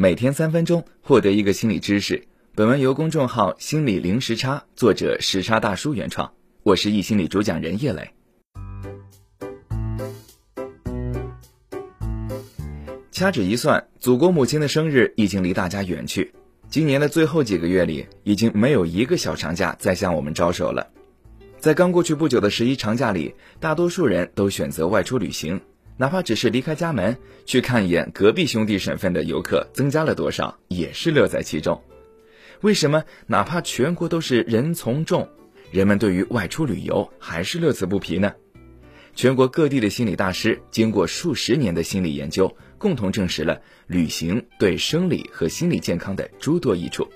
每天三分钟，获得一个心理知识。本文由公众号“心理零时差”作者时差大叔原创，我是易心理主讲人叶磊。掐指一算，祖国母亲的生日已经离大家远去。今年的最后几个月里，已经没有一个小长假再向我们招手了。在刚过去不久的十一长假里，大多数人都选择外出旅行。哪怕只是离开家门去看一眼隔壁兄弟省份的游客增加了多少，也是乐在其中。为什么哪怕全国都是人从众，人们对于外出旅游还是乐此不疲呢？全国各地的心理大师经过数十年的心理研究，共同证实了旅行对生理和心理健康的诸多益处。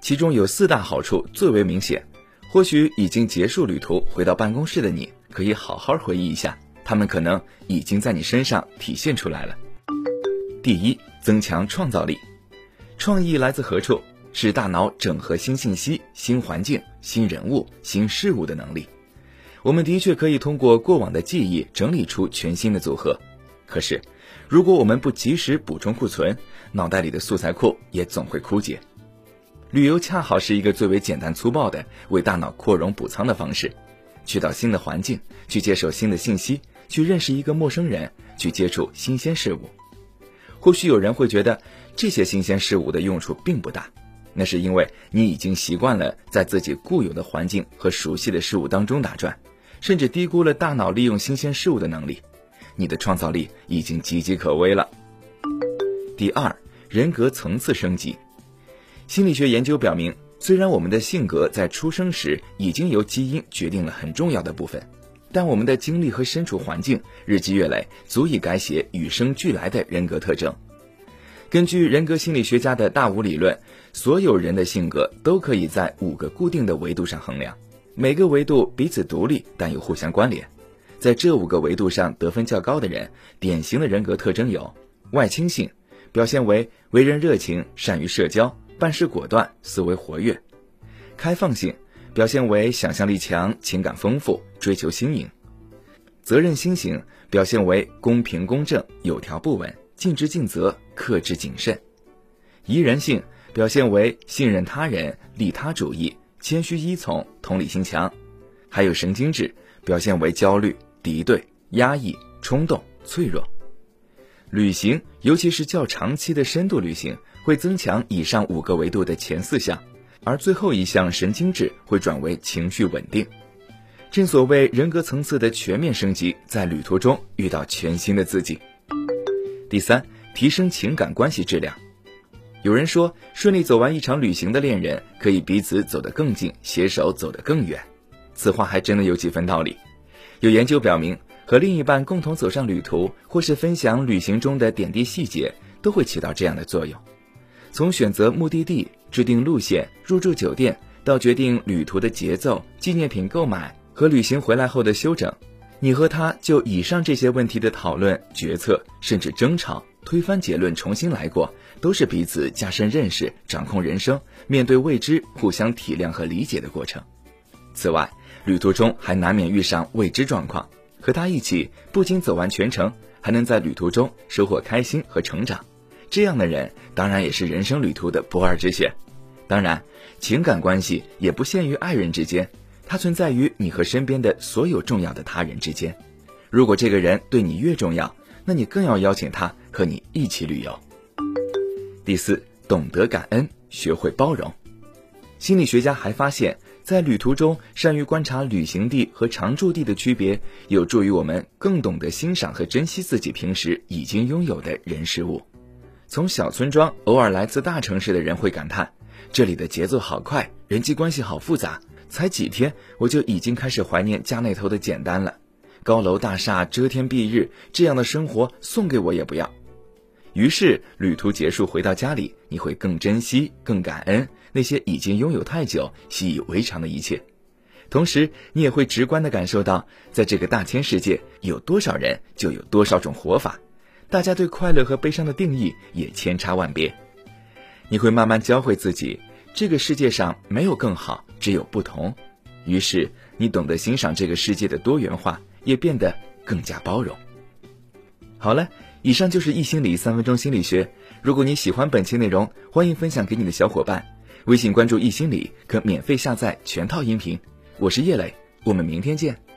其中有四大好处最为明显，或许已经结束旅途回到办公室的你，可以好好回忆一下。他们可能已经在你身上体现出来了。第一，增强创造力。创意来自何处？是大脑整合新信息、新环境、新人物、新事物的能力。我们的确可以通过过往的记忆整理出全新的组合。可是，如果我们不及时补充库存，脑袋里的素材库也总会枯竭。旅游恰好是一个最为简单粗暴的为大脑扩容补仓的方式。去到新的环境，去接受新的信息。去认识一个陌生人，去接触新鲜事物。或许有人会觉得这些新鲜事物的用处并不大，那是因为你已经习惯了在自己固有的环境和熟悉的事物当中打转，甚至低估了大脑利用新鲜事物的能力。你的创造力已经岌岌可危了。第二，人格层次升级。心理学研究表明，虽然我们的性格在出生时已经由基因决定了很重要的部分。但我们的经历和身处环境日积月累，足以改写与生俱来的人格特征。根据人格心理学家的大五理论，所有人的性格都可以在五个固定的维度上衡量，每个维度彼此独立，但又互相关联。在这五个维度上得分较高的人，典型的人格特征有：外倾性，表现为为人热情、善于社交、办事果断、思维活跃；开放性。表现为想象力强、情感丰富、追求新颖；责任心型表现为公平公正、有条不紊、尽职尽责、克制谨慎；宜人性表现为信任他人、利他主义、谦虚依从、同理心强；还有神经质，表现为焦虑、敌对、压抑、冲动、脆弱。旅行，尤其是较长期的深度旅行，会增强以上五个维度的前四项。而最后一项神经质会转为情绪稳定，正所谓人格层次的全面升级，在旅途中遇到全新的自己。第三，提升情感关系质量。有人说，顺利走完一场旅行的恋人，可以彼此走得更近，携手走得更远。此话还真的有几分道理。有研究表明，和另一半共同走上旅途，或是分享旅行中的点滴细节，都会起到这样的作用。从选择目的地、制定路线、入住酒店，到决定旅途的节奏、纪念品购买和旅行回来后的休整，你和他就以上这些问题的讨论、决策，甚至争吵、推翻结论、重新来过，都是彼此加深认识、掌控人生、面对未知、互相体谅和理解的过程。此外，旅途中还难免遇上未知状况，和他一起不仅走完全程，还能在旅途中收获开心和成长。这样的人当然也是人生旅途的不二之选。当然，情感关系也不限于爱人之间，它存在于你和身边的所有重要的他人之间。如果这个人对你越重要，那你更要邀请他和你一起旅游。第四，懂得感恩，学会包容。心理学家还发现，在旅途中善于观察旅行地和常住地的区别，有助于我们更懂得欣赏和珍惜自己平时已经拥有的人事物。从小村庄偶尔来自大城市的人会感叹，这里的节奏好快，人际关系好复杂。才几天，我就已经开始怀念家那头的简单了。高楼大厦遮天蔽日，这样的生活送给我也不要。于是旅途结束，回到家里，你会更珍惜、更感恩那些已经拥有太久、习以为常的一切。同时，你也会直观地感受到，在这个大千世界，有多少人就有多少种活法。大家对快乐和悲伤的定义也千差万别，你会慢慢教会自己，这个世界上没有更好，只有不同。于是你懂得欣赏这个世界的多元化，也变得更加包容。好了，以上就是易心理三分钟心理学。如果你喜欢本期内容，欢迎分享给你的小伙伴。微信关注易心理，可免费下载全套音频。我是叶磊，我们明天见。